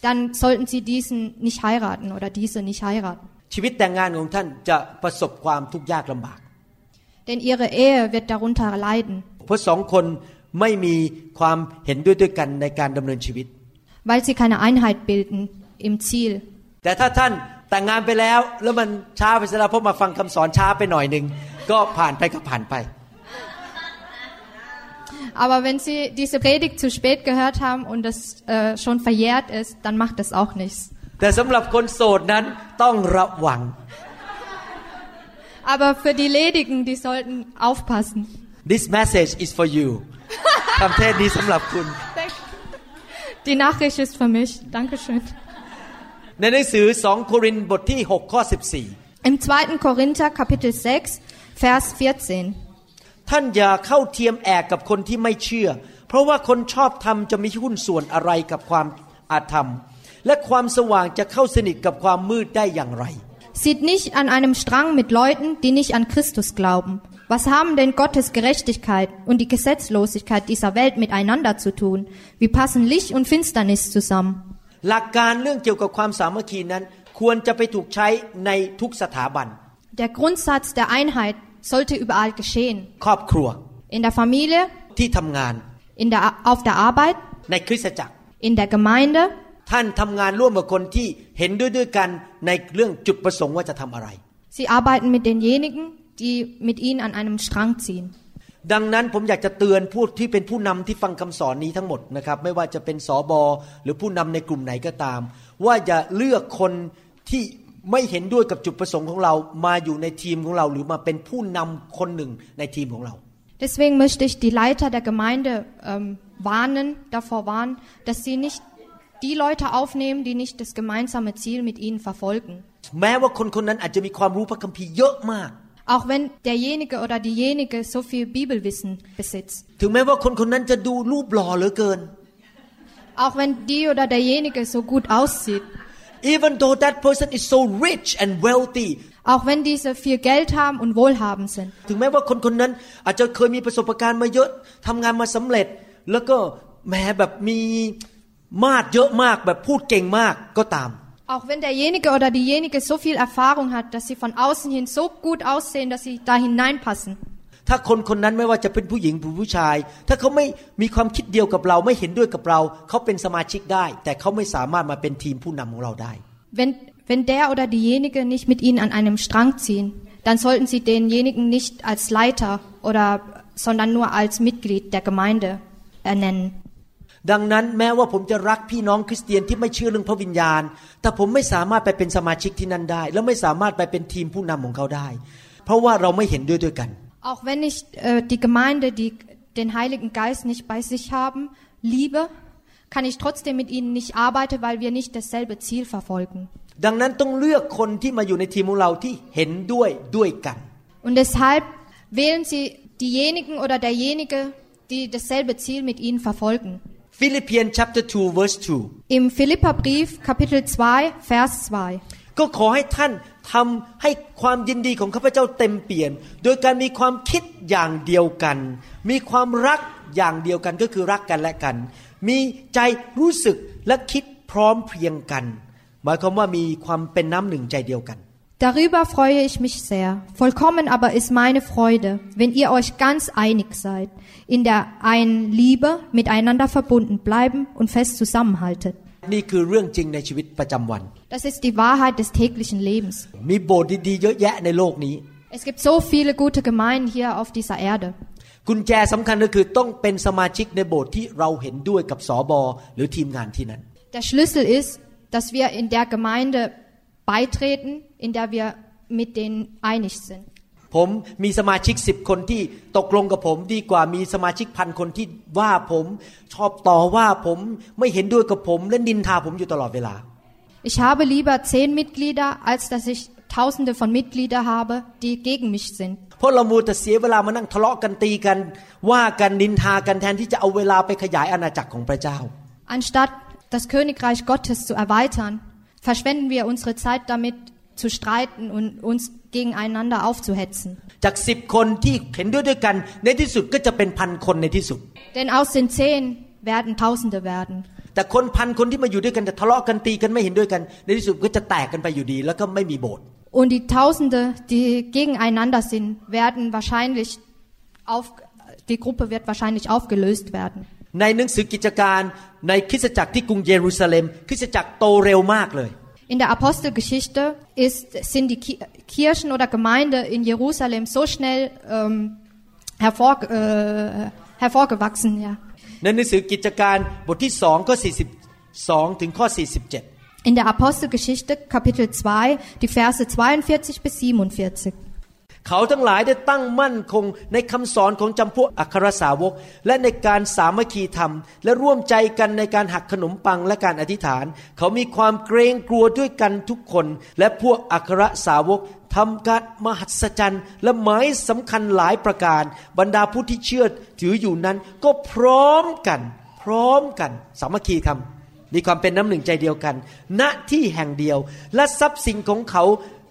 dann sollten sie diesen nicht heiraten oder diese nicht heiraten. ชีวิตแต่งงานของท่านจะประสบความทุกข์ยากลำบาก Denn ihre Ehe wird darunter leiden, เพราะสองคนไม่มีความเห็นด้วยด้วยกันในการดำเนินชีวิต weil sie keine Einheit bilden im Ziel. แต่ถ้าท่านแต่งงานไปแล้ว แล้วมันช้าไปเสียแล้วเพราะมาฟังคำสอนช้าไปหน่อยหนึ่งก็ผ่านไปก็ผ่านไป Aber wenn sie diese Predigt zu spät gehört haben und es äh, schon verjährt ist, dann macht das auch nichts. แต่สำหรับคนโสดนั้นต้องระวัง Aber für die Ledigen, die sollten aufpassen. This message is for you คำเทศนี้สำหรับคุณ Die Nachricht ist für mich. Dankeschön. ในหนังสือ2โครินธ์บทที่6ข้อ14 Im 2. Korinther Kapitel 6, Vers 14. ท่านอย่าเข้าเทียมแอกกับคนที่ไม่เชื่อ เพราะว่าคนชอบธรรมจะมีหุ้นส่วนอะไรกับความอาธรรม และความสว่างจะเข้าสนิทกับความมืดได้อย่างไร Sieht nicht an einem Strang mit Leuten, die nicht an Christus glauben. Was haben denn Gottes Gerechtigkeit und die Gesetzlosigkeit dieser Welt miteinander zu tun? Wie passen Licht und Finsternis zusammen? หลักการเรื่องเกี่ยวกับความสามัคคีนั้น ควรจะไปถูกใช้ในทุกสถาบัน Der Grundsatz der Einheit sollte überall geschehen. ครอบครัว In der Familie, ที่ทำงาน in der, auf der Arbeit, ในคริสตจักร in der Gemeinde. ท่านทำงานร่วมกับคนที่เห็นด้วยด้วยกันในเรื่องจุดประสงค์ว่าจะทำอะไร Sie arbeiten mit denjenigen, die mit ihnen an einem Strang ziehen. ดังนั้นผมอยากจะเตือนผู้ที่เป็นผู้นำที่ฟังคำสอนนี้ทั้งหมดนะครับไม่ว่าจะเป็นสอบอหรือผู้นำในกลุ่มไหนก็ตาม ว่าอย่าเลือกคนที่ไม่เห็นด้วยกับจุดประสงค์ของเรามาอยู่ในทีมของเรา หรือมาเป็นผู้นำคนหนึ่งในทีมของเรา Deswegen möchte ich die Leiter der Gemeinde ähm, warnen, davor warnen, dass sie nicht die Leute aufnehmen, die nicht das gemeinsame Ziel mit ihnen verfolgen. แม้ว่าคนคนนั้นอาจจะมีความรู้พระคัมภีร์เยอะมาก Auch wenn derjenige oder diejenige so viel Bibelwissen besitzt. ถึงแม้ว่าคนคนนั้นจะดูรูปหล่อเหลือเกิน Auch wenn die oder derjenige so gut aussieht. even though that person is so rich and wealthy Auch wenn diese viel Geld haben und wohlhabend sind. ถึงแม้ว่าคนคนนั้นอาจจะเคยมีประสบการณ์มาเยอะทำงานมาสำเร็จ แล้วก็แหมแบบมีมาดเยอะมากแบบพูดเก่งมากก็ตาม Auch wenn derjenige oder diejenige so viel Erfahrung hat, dass sie von außen hin so gut aussehen, dass sie da hineinpassen. ถ้าคนคนนั้นไม่ว่าจะเป็นผู้หญิงหรือผู้ชาย ถ้าเขาไม่มีความคิดเดียวกับเราไม่เห็นด้วยกับเรา เขาเป็นสมาชิกได้ แต่เขาไม่สามารถมาเป็นทีมผู้นำของเราได้ Wenn, wenn der oder diejenige nicht mit ihnen an einem Strang ziehen, dann sollten sie denjenigen nicht als Leiter oder, sondern nur als Mitglied der Gemeinde ernennen. ดังนั้นแม้ว่าผมจะรักพี่น้องคริสเตียนที่ไม่เชื่อเรื่องพระวิญญาณ แต่ผมไม่สามารถไปเป็นสมาชิกที่นั่นได้ และไม่สามารถไปเป็นทีมผู้นำของเขาได้ เพราะว่าเราไม่เห็นด้วยด้วยกัน Auch wenn ich äh, die Gemeinde, die den Heiligen Geist nicht bei sich haben, liebe, kann ich trotzdem mit ihnen nicht arbeiten, weil wir nicht dasselbe Ziel verfolgen. ดังนั้นต้องเลือกคนที่มาอยู่ในทีมของเราที่เห็นด้วยด้วยกัน Und deshalb wählen Sie diejenigen oder derjenige, die dasselbe Ziel mit Ihnen verfolgen. ฟิลิปเปียน chapter 2 verse 2 Im Philipperbrief Kapitel 2 Vers 2 ก็ขอให้ท่านทำให้ความยินดีของข้าพเจ้าเต็มเปลี่ยนโดยการมีความคิดอย่างเดียวกัน มีความรักอย่างเดียวกันก็คือรักกันและกัน มีใจรู้สึกและคิดพร้อมเพรียงกัน หมายความว่ามีความเป็นน้ำหนึ่งใจเดียวกัน Darüber freue ich mich sehr. Vollkommen aber ist meine Freude, wenn ihr euch ganz einig seid, in der einen Liebe miteinander verbunden bleiben und fest zusammenhaltet. นี่คือเรื่องจริงในชีวิตประจำวัน Das ist die Wahrheit des täglichen Lebens. มีโบสถ์ดีๆเยอะแยะในโลกนี้ Es gibt so viele gute Gemeinden hier auf dieser Erde. กุญแจสำคัญก็คือต้องเป็นสมาชิกในโบสถ์ที่เราเห็นด้วยกับสอบอหรือทีมงานที่นั้น Der Schlüssel ist, dass wir in der Gemeinde beitreten, in der wir mit denen einig sind. ผมมีสมาชิกสิบคนที่ตกลงกับผม ดีกว่ามีสมาชิกพันคนที่ว่าผมชอบต่อว่าผมไม่เห็นด้วยกับผมและนินทาผมอยู่ตลอดเวลา Ich habe lieber zehn Mitglieder, als dass ich tausende von Mitgliedern habe, die gegen mich sind. เพราะเรามัวแต่เสียเวลามานั่งทะเลาะกันตีกัน ว่ากันนินทากันแทนที่จะเอาเวลาไปขยายอาณาจักรของพระเจ้า Anstatt das Königreich Gottes zu erweitern, verschwenden wir unsere Zeit damit zu streiten und uns gegeneinander aufzuhetzen. จากสิบคนที่เห็นด้วยด้วยกัน ในที่สุดก็จะเป็นพันคนในที่สุด Denn aus den zehn werden Tausende werden. แต่คนพันคนที่มาอยู่ด้วยกันแต่ทะเลาะกันตีกันไม่เห็นด้วยกัน ในที่สุดก็จะแตกกันไปอยู่ดี แล้วก็ไม่มีโบสถ์ Und die Tausende, die gegeneinander sind, werden wahrscheinlich auf, die Gruppe wird wahrscheinlich aufgelöst werden. ในหนังสือกิจการในคริสตจักรที่กรุงเยรูซาเล็ม คริสตจักรโตเร็วมากเลย In der Apostelgeschichte ist, sind die Ki- Kirchen oder Gemeinde in Jerusalem so schnell ähm, hervor, äh, hervorgewachsen. Ja. ในหนังสือกิจการบทที่สองข้อ42 ถึงข้อ 47 In der Apostelgeschichte Kapitel 2, die Verse 42 bis 47. เขาทั้งหลายได้ตั้งมั่นคงในคำสอนของจำพวกอัครสาวก และในการสามัคคีธรรม และร่วมใจกันในการหักขนมปังและการอธิษฐาน เขามีความเกรงกลัวด้วยกันทุกคน และพวกอัครสาวกทำการมหัศจรรย์และหมายสำคัญหลายประการ บรรดาผู้ที่เชื่อถืออยู่นั้นก็พร้อมกัน พร้อมกัน สามัคคีธรรมมีความเป็นน้ำหนึ่งใจเดียวกัน ณที่แห่งเดียว และทรัพย์สินของเขา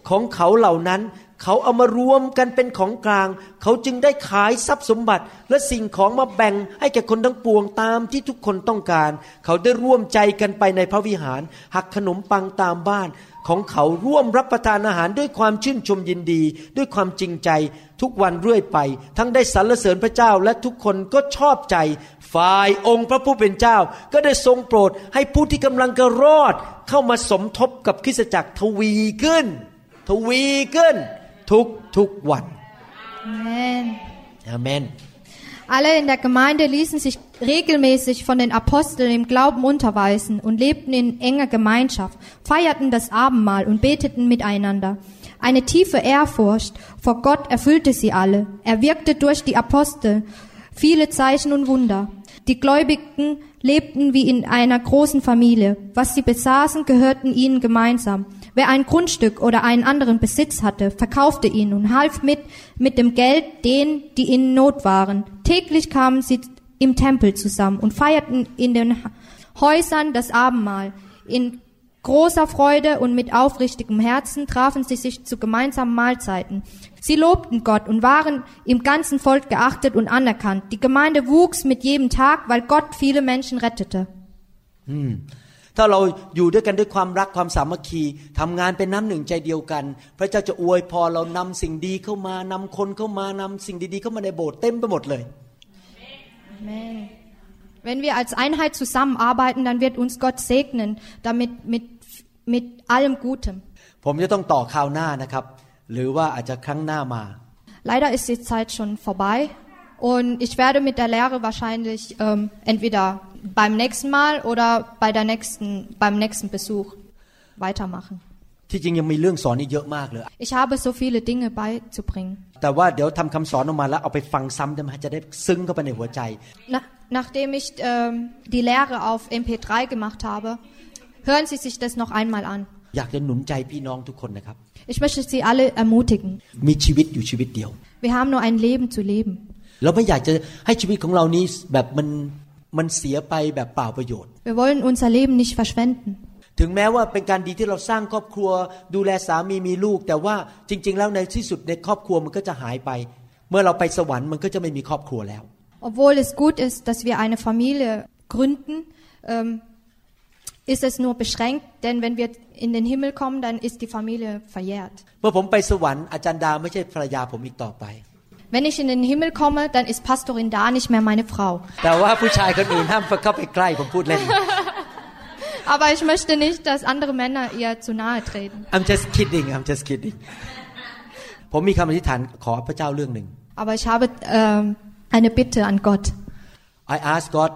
ของเขาเหล่านั้น เขาเอามารวมกันเป็นของกลาง เขาจึงได้ขายทรัพย์สมบัติ และสิ่งของมาแบ่งให้แก่คนทั้งปวงตามที่ทุกคนต้องการ เขาได้ร่วมใจกันไปในพระวิหาร หักขนมปังตามบ้าน ของเขาร่วมรับประทานอาหารด้วยความชื่นชมยินดี ด้วยความจริงใจ ทุกวันเรื่อยไป ทั้งได้สรรเสริญพระเจ้าและทุกคนก็ชอบใจ ฝ่ายองค์พระผู้เป็นเจ้า ก็ได้ทรงโปรดให้ผู้ที่กำลังจะรอด เข้ามาสมทบกับคริสตจักรทวีขึ้น ทวีขึ้น ทุกทุกวัน Amen. อาเมน Alle in der Gemeinde ließen sich regelmäßig von den Aposteln im Glauben unterweisen und lebten in enger Gemeinschaft, feierten das Abendmahl und beteten miteinander. Eine tiefe Ehrfurcht vor Gott erfüllte sie alle. Er wirkte durch die Apostel viele Zeichen und Wunder. Die Gläubigen lebten wie in einer großen Familie. Was sie besaßen, gehörten ihnen gemeinsam. Wer ein Grundstück oder einen anderen Besitz hatte, verkaufte ihn und half mit, mit dem Geld denen, die in Not waren. Täglich kamen sie im Tempel zusammen und feierten in den Häusern das Abendmahl. In großer Freude und mit aufrichtigem Herzen trafen sie sich zu gemeinsamen Mahlzeiten. Sie lobten Gott und waren im ganzen Volk geachtet und anerkannt. Die Gemeinde wuchs mit jedem Tag, weil Gott viele Menschen rettete. ถ้าเราอยู่ด้วยกันด้วยความรักความสามัคคีทำงานเป็นน้ำหนึ่งใจเดียวกัน พระเจ้าจะอวยพรเรานำสิ่งดีเข้ามานำคนเข้ามานำสิ่งดีๆเข้ามาในโบสถ์เต็มไปหมดเลย Amen. Wenn wir als Einheit zusammenarbeiten, dann wird uns Gott segnen, damit mit, mit allem Gutem. ผมจะต้องต่อคราวหน้านะครับ หรือว่าอาจจะครั้งหน้ามา Leider ist die Zeit schon vorbei und ich werde mit der Lehre wahrscheinlich ähm, entweder beim nächsten Mal oder bei der nächsten, beim nächsten Besuch weitermachen. ที่จริงยังมีเรื่องสอนอีกเยอะมากเลย Ich habe so viele Dinge beizubringen. แต่ว่าเดี๋ยวทำคำสอนออกมาแล้วเอาไปฟังซ้ำได้ไหมจะได้ซึ้งเข้าไปในหัวใจ Na, nachdem ich ähm, die Lehre auf MP3 gemacht habe, hören Sie sich das noch einmal an. อยากจะหนุนใจพี่น้องทุกคนนะครับ Ich möchte Sie alle ermutigen. มีชีวิตอยู่ชีวิตเดียว Wir haben nur ein Leben zu leben. เราไม่อยากจะให้ชีวิตของเรานี้แบบมันมันเสียไปแบบเปล่าประโยชน์ Wir wollen unser Leben nicht verschwenden. ถึงแม้ว่าเป็นการดีที่เราสร้างครอบครัว ดูแลสามีมีลูก แต่ว่าจริง ๆ แล้วในที่สุดในครอบครัวมันก็จะหายไป เมื่อเราไปสวรรค์มันก็จะไม่มีครอบครัวแล้ว Obwohl es gut ist, dass wir eine Familie gründen, ähm, ist es nur beschränkt, denn wenn wir in den Himmel kommen, dann ist die Familie verjährt. เมื่อผมไปสวรรค์อาจารย์ดาไม่ใช่ภรรยาผมอีกต่อไป Wenn ich in den Himmel komme, dann ist Pastorin da nicht mehr meine Frau. แต่ว่าผู้ชายคนอื่นห้ามเข้าไปใกล้ผมพูดเล่น Aber ich möchte nicht, dass andere Männer ihr zu nahe treten. I'm just kidding I'm just kidding ผมมีคำอธิษฐานขอพระเจ้าเรื่องหนึ่ง Aber ich habe ähm, eine Bitte an Gott. I asked God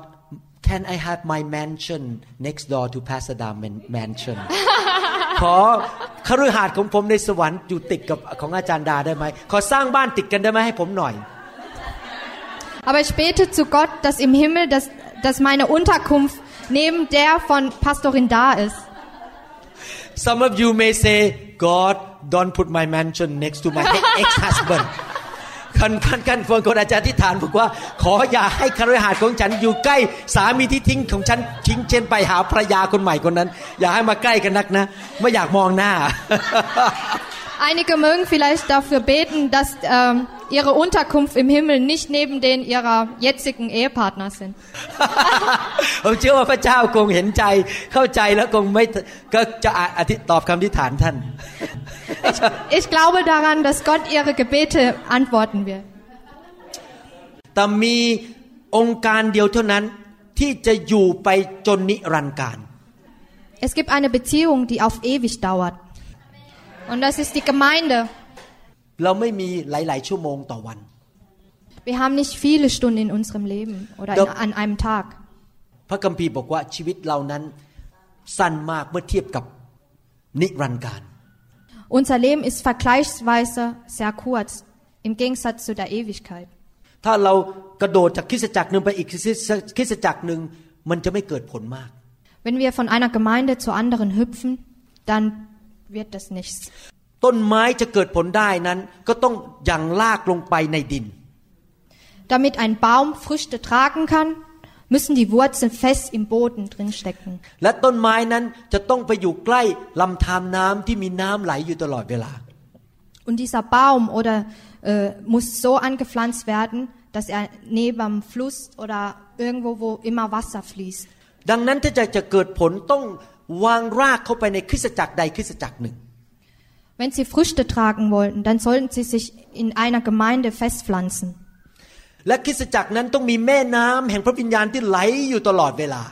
can I have my mansion next door to Pastor Dam mansion ขอ คฤหาสน์ของผมในสวรรค์อยู่ติดกับของอาจารย์ดาได้ไหมขอสร้างบ้านติดกันได้ไหมให้ผมหน่อย Aber ich bete zu Gott, dass im Himmel, dass, dass meine Unterkunft neben der von Pastorin da ist. Some of you may say God don't put my mansion next to my ex-husband คันคันคันบางคนอาจารย์ที่ฐานบอกว่า ขออย่าให้คฤหาสน์ของฉันอยู่ใกล้สามีที่ทิ้งของฉันทิ้งเช่นไปหาภรรยาคนใหม่คนนั้น อย่าให้มาใกล้กันนักนะ ไม่อยากมองหน้า Einige mögen vielleicht dafür beten, dass ähm, ihre Unterkunft im Himmel nicht neben den ihrer jetzigen Ehepartner sind. ผมเชื่อว่าพระเจ้าคงเห็นใจเข้าใจแล้วคงไม่ก็จะอธิตอบคำที่ฐานท่าน Ich glaube daran, dass Gott ihre Gebete antworten wird. แต่มีองค์การเดียวเท่านั้นที่จะอยู่ไปจนนิรันดร์การ Es gibt eine Beziehung, die auf ewig dauert. Und das ist die Gemeinde. เราไม่มีหลาย ๆ ชั่วโมงต่อวัน Wir haben nicht viele Stunden in unserem Leben oder in, Doch. an einem Tag. พระคัมภีร์บอกว่าชีวิตเรานั้นสั้นมากเมื่อเทียบกับนิรันดร์การ Unser Leben ist vergleichsweise sehr kurz im Gegensatz zu der Ewigkeit. ถ้าเรากระโดดจากคริสตจักรหนึ่งไปอีกคริสตจักรหนึ่งมันจะไม่เกิดผลมาก Wenn wir von einer Gemeinde zur anderen hüpfen, dann wird das nichts. ต้นไม้จะเกิดผลได้นั้น ก็ต้องยังลากลงไปในดิน Damit ein Baum Früchte tragen kann, müssen die Wurzeln fest im Boden drinstecken. และต้นไม้นั้นจะต้องไปอยู่ใกล้ลำธารน้ำที่มีน้ำไหลอยู่ตลอดเวลา Und dieser Baum oder äh, muss so angepflanzt werden, dass er neben dem Fluss oder irgendwo, wo immer Wasser fließt. ดังนั้นถ้าจะจะเกิดผลต้อง วางรากเข้าไปในคริสตจักรใดคริสตจักรหนึ่ง Wenn sie Früchte tragen wollten, dann sollten sie sich in einer Gemeinde festpflanzen. และคริสตจักรนั้นต้องมีแม่น้ำแห่งพระวิญญาณที่ไหลอยู่ตลอดเวลา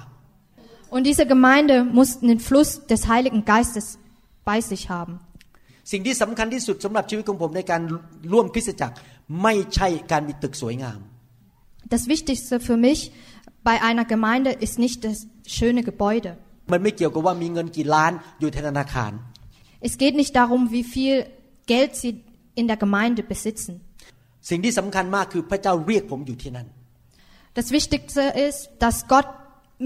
Und diese Gemeinde muss den Fluss des Heiligen Geistes bei sich haben. สิ่งที่สำคัญที่สุดสำหรับชีวิตของผมในการร่วมคริสตจักรไม่ใช่การมีตึกสวยงาม Das Wichtigste für mich bei einer Gemeinde ist nicht das schöne Gebäude. มันไม่เกี่ยวกับว่ามีเงินกี่ล้านอยู่ในธนาคาร Es geht nicht darum, wie viel Geld sie in der Gemeinde besitzen. สิ่งที่สำคัญมากคือพระเจ้าเรียกผมอยู่ที่นั่น Das Wichtigste ist, dass Gott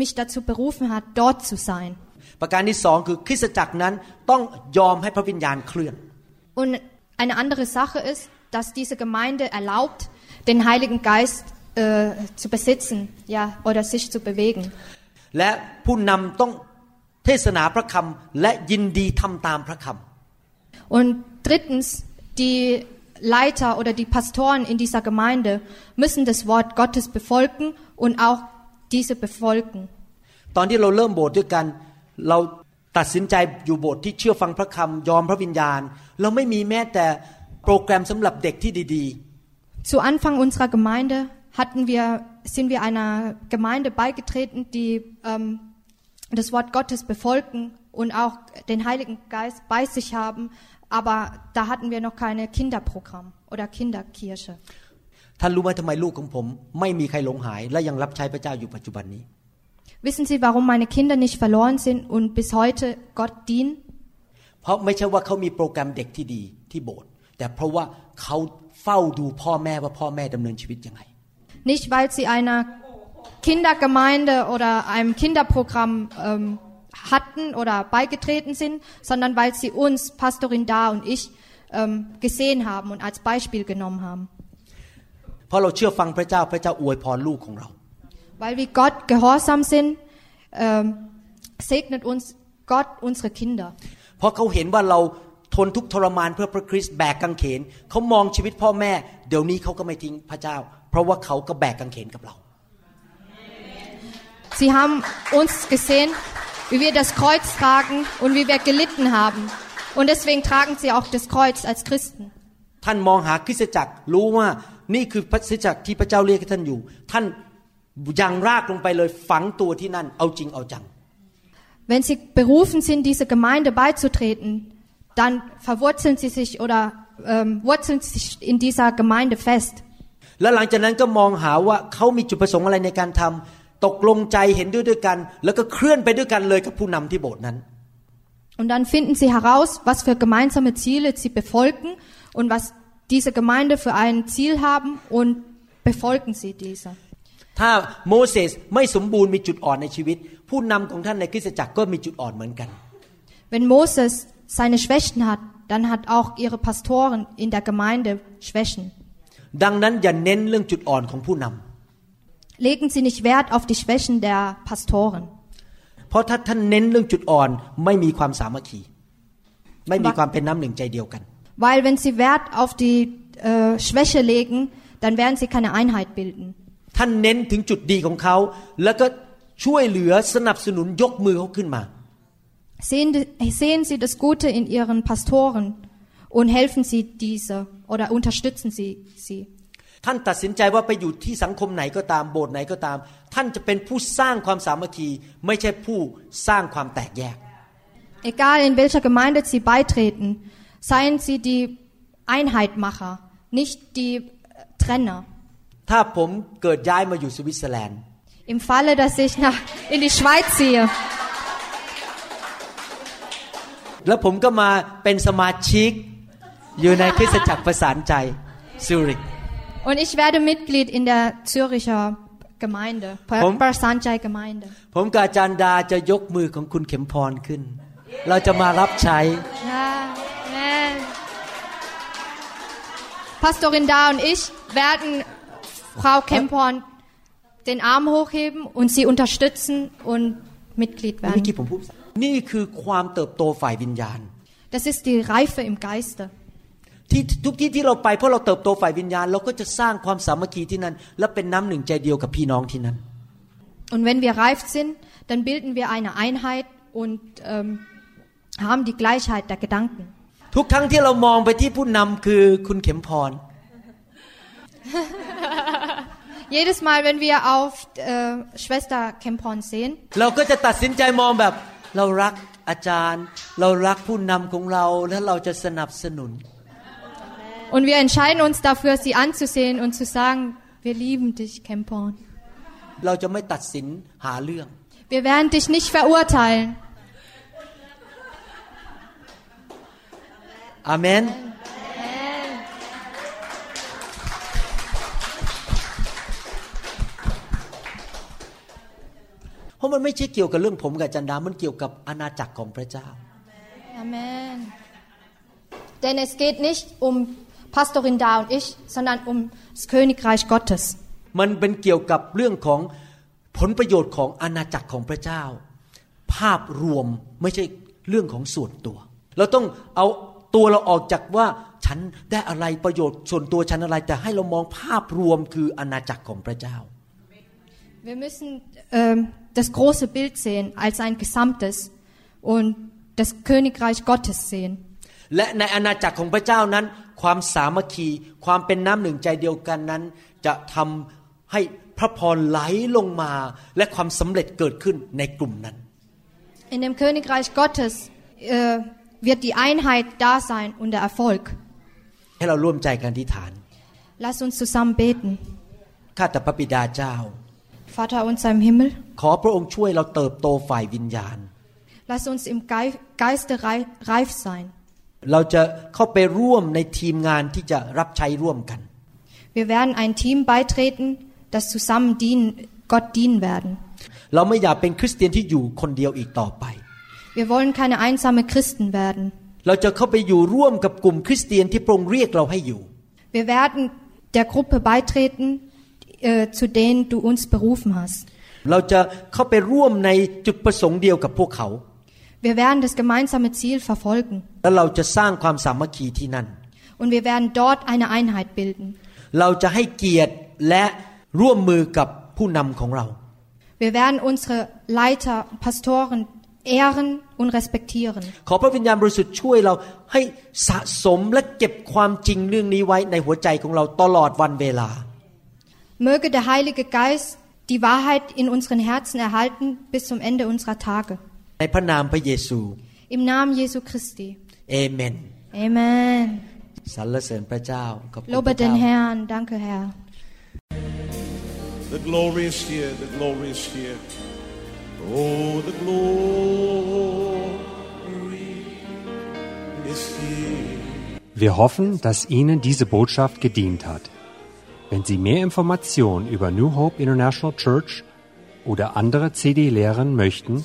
mich dazu berufen hat, dort zu sein. ประการที่สองคือคริสตจักรนั้นต้องยอมให้พระวิญญาณเคลื่อน Und eine andere Sache ist, dass diese Gemeinde erlaubt, den Heiligen Geist äh, zu besitzen, ja, oder sich zu bewegen. และผู้นำต้อง เทศนาพระคำและยินดีทำตามพระคำ Und drittens, die Leiter oder die Pastoren in dieser Gemeinde müssen das Wort Gottes befolgen und auch diese befolgen. ตอนที่เราเริ่มโบสถ์ด้วยกัน เราตัดสินใจอยู่โบสถ์ที่เชื่อฟังพระคำยอมพระวิญญาณ เราไม่มีแม้แต่โปรแกรมสำหรับเด็กที่ดี Zu Anfang unserer Gemeinde hatten wir, sind wir einer Gemeinde beigetreten, die ähm, das Wort Gottes befolgen und auch den Heiligen Geist bei sich haben, aber da hatten wir noch keine Kinderprogramm oder Kinderkirche. ๆ ท่านรู้ไหมทำไมลูกของผม ไม่มีใครหลงหาย และยังรับใช้พระเจ้าอยู่ปัจจุบันนี้ Wissen Sie, warum meine Kinder nicht verloren sind und bis heute Gott dienen? เพราะไม่ใช่ว่าเขามีโปรแกรมเด็กที่ดีที่โบสถ์แต่เพราะว่าเขาเฝ้าดูพ่อแม่ว่าพ่อแม่ดำเนินชีวิตยังไง Nicht, weil sie einer Kindergemeinde oder einem Kinderprogramm ähm, hatten oder beigetreten sind, sondern weil sie uns, Pastorin Da und ich, ähm, gesehen haben und als Beispiel genommen haben. เพราะเราเชื่อฟังพระเจ้าพระเจ้าอวยพรลูกของเรา Weil wir Gott gehorsam sind, ähm, segnet uns Gott unsere Kinder. เพราะเขาเห็นว่าเราทนทุกข์ทรมานเพื่อพระคริสต์แบกกางเขนเขามองชีวิตพ่อแม่ เดี๋ยวนี้เขาก็ไม่ทิ้งพระเจ้า เพราะว่าเขาก็แบกกางเขนกับเรา Sie haben uns gesehen, wie wir das Kreuz tragen und wie wir gelitten haben. Und deswegen tragen sie auch das Kreuz als Christen. ท่านมองหาคริสตจักรรู้ว่านี่คือพระคริสตจักรที่พระเจ้าเรียกให้ท่านอยู่ ท่านยังรากลงไปเลยฝังตัวที่นั่นเอาจริงเอาจัง Wenn sie berufen sind, dieser Gemeinde beizutreten, dann verwurzeln sie sich oder ähm, wurzeln sie sich in dieser Gemeinde fest. แล้วหลังจากนั้นก็มองหาว่าเขามีจุดประสงค์อะไรในการทำ ตกลงใจเห็นด้วยด้วยกัน แล้วก็เคลื่อนไปด้วยกันเลยกับผู้นำที่โบสถ์นั้น Und dann finden sie heraus, was für gemeinsame Ziele sie befolgen und was diese Gemeinde für ein Ziel haben und befolgen sie diese. ถ้าโมเสสไม่สมบูรณ์มีจุดอ่อนในชีวิต ผู้นำของท่านในคริสตจักรก็มีจุดอ่อนเหมือนกัน Wenn Moses seine Schwächen hat, dann hat auch ihre Pastoren in der Gemeinde Schwächen. ดังนั้นอย่าเน้นเรื่องจุดอ่อนของผู้นำ Legen Sie nicht Wert auf die Schwächen der Pastoren. เพราะถ้าท่านเน้นเรื่องจุดอ่อนไม่มีความสามัคคี ไม่มีความเป็นน้ำหนึ่งใจเดียวกัน Weil wenn Sie Wert auf die äh, Schwäche legen, dann werden Sie keine Einheit bilden. ท่านเน้นถึงจุดดีของเขา แล้วก็ช่วยเหลือสนับสนุนยกมือเขาขึ้นมา Sehen, die- sehen Sie das Gute in Ihren Pastoren und helfen Sie diese oder unterstützen Sie sie. ท่านตัดสินใจว่าไปอยู่ที่สังคมไหนก็ตามโบสถ์ไหนก็ตาม ท่านจะเป็นผู้สร้างความสามัคคีไม่ใช่ผู้สร้างความแตกแยก Egal in welcher Gemeinde Sie beitreten, seien Sie die Einheitmacher, nicht die äh, Trenner. ถ้าผมเกิดย้ายมาอยู่สวิตเซอร์แลนด์ Im Falle, dass ich nach, in die Schweiz ziehe แล้วผมก็มาเป็นสมาชิกอยู่ในคริสตจักรประสานใจซิริก und ich werde Mitglied in der Züricher Gemeinde, Warum? Barsanjai Gemeinde. ผมกับอาจารย์ดาจะยกมือของคุณเข็มพรขึ้น เราจะมารับใช้ Ja, amen. Pastorin Da und ich werden Frau Kemporn den Arm hochheben und sie unterstützen und Mitglied เมื่อกี้ werden. ผมพูดภาษานี่คือความเติบโตฝ่ายวิญญาณ Das ist die Reife im Geiste. ที่ทุกที่ที่เราไปเพราะเราเติบโตฝ่ายวิญญาณ เราก็จะสร้างความสามัคคีที่นั่น และเป็นน้ำหนึ่งใจเดียวกับพี่น้องที่นั่น Und wenn wir reif sind, dann bilden wir eine Einheit und ähm, haben die Gleichheit der Gedanken. ทุกครั้งที่เรามองไปที่ผู้นำคือคุณเข็มพร Jedes Mal, wenn wir auf äh, Schwester Kemporn sehen, เราก็จะตัดสินใจมองแบบเรารักอาจารย์ เรารักผู้นำของเราและเราจะสนับสนุน und wir entscheiden uns dafür, sie anzusehen und zu sagen, wir lieben dich, Kemporn. เราจะไม่ตัดสินหาเรื่อง Wir werden dich nicht verurteilen. อาเมน เพราะมันไม่ใช่เกี่ยวกับเรื่องผมกับอาจันดา มันเกี่ยวกับอาณาจักรของพระเจ้า Amen. Denn es geht nicht um Pastorin Da und ich, sondern um das Königreich Gottes. มันเป็นเกี่ยวกับเรื่องของผลประโยชน์ของอาณาจักรของพระเจ้า ภาพรวมไม่ใช่เรื่องของส่วนตัว เราต้องเอาตัวเราออกจากว่าฉันได้อะไรประโยชน์ส่วนตัวฉันอะไร แต่ให้เรามองภาพรวมคืออาณาจักรของพระเจ้า Wir müssen ähm, das große Bild sehen als ein Gesamtes und das Königreich Gottes sehen. และในอาณาจักรของพระเจ้านั้น ความสามัคคี ความเป็นน้ำหนึ่งใจเดียวกันนั้น จะทำให้พระพรไหลลงมาและความสำเร็จเกิดขึ้นในกลุ่มนั้น In dem Königreich Gottes äh, wird die Einheit da sein und der Erfolg. ให้เราร่วมใจกันอธิษฐาน Lass uns zusammen beten. ข้าแต่พระบิดาเจ้า Vater unser im Himmel, ขอพระองค์ช่วยเราเติบโตฝ่ายวิญญาณ lass uns im Gei- Geiste rei- reif sein. เราจะเข้าไปร่วมในทีมงานที่จะรับใช้ร่วมกัน Wir werden ein Team beitreten, das zusammen dienen Gott dienen werden. เราไม่อยากเป็นคริสเตียนที่อยู่คนเดียวอีกต่อไป Wir wollen keine einsame Christen werden. เราจะเข้าไปอยู่ร่วมกับกลุ่มคริสเตียนที่พระองค์เรียกเราให้อยู่ Wir werden der Gruppe beitreten, äh, zu denen du uns berufen hast. เราจะเข้าไปร่วมในจุดประสงค์เดียวกับพวกเขา Wir werden das gemeinsame Ziel verfolgen แล้วเราจะสร้างความสามัคคีที่นั่น und wir werden dort eine Einheit bilden. เราจะให้เกียรติและร่วมมือกับผู้นำของเรา Wir werden unsere Leiter, Pastoren ehren und respektieren. ขอพระวิญญาณบริสุทธิ์ช่วยเราให้สะสมและเก็บความจริงเรื่องนี้ไว้ในหัวใจของเราตลอดวันเวลา Möge der Heilige Geist die Wahrheit in unseren Herzen erhalten bis zum Ende unserer Tage. ในพระนามพระเยซู Im Namen Jesu Christi. เอเมน Amen. สรรเสริญพระเจ้าขอบคุณพ Lobe ระ den เจ้า Herrn. Danke, Herr. The glory is here, the glory is here. Oh, the glory is here. Wir hoffen, dass Ihnen diese Botschaft gedient hat. Wenn Sie mehr Informationen über New Hope International Church oder andere CD-Lehren möchten,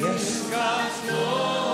Yes, God's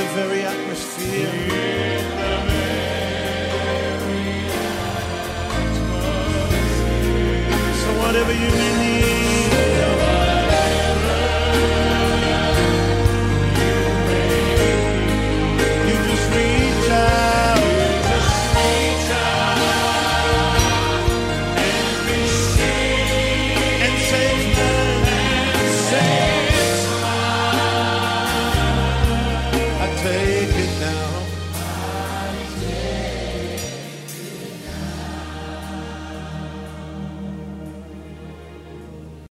The very atmosphere. So whatever you may need.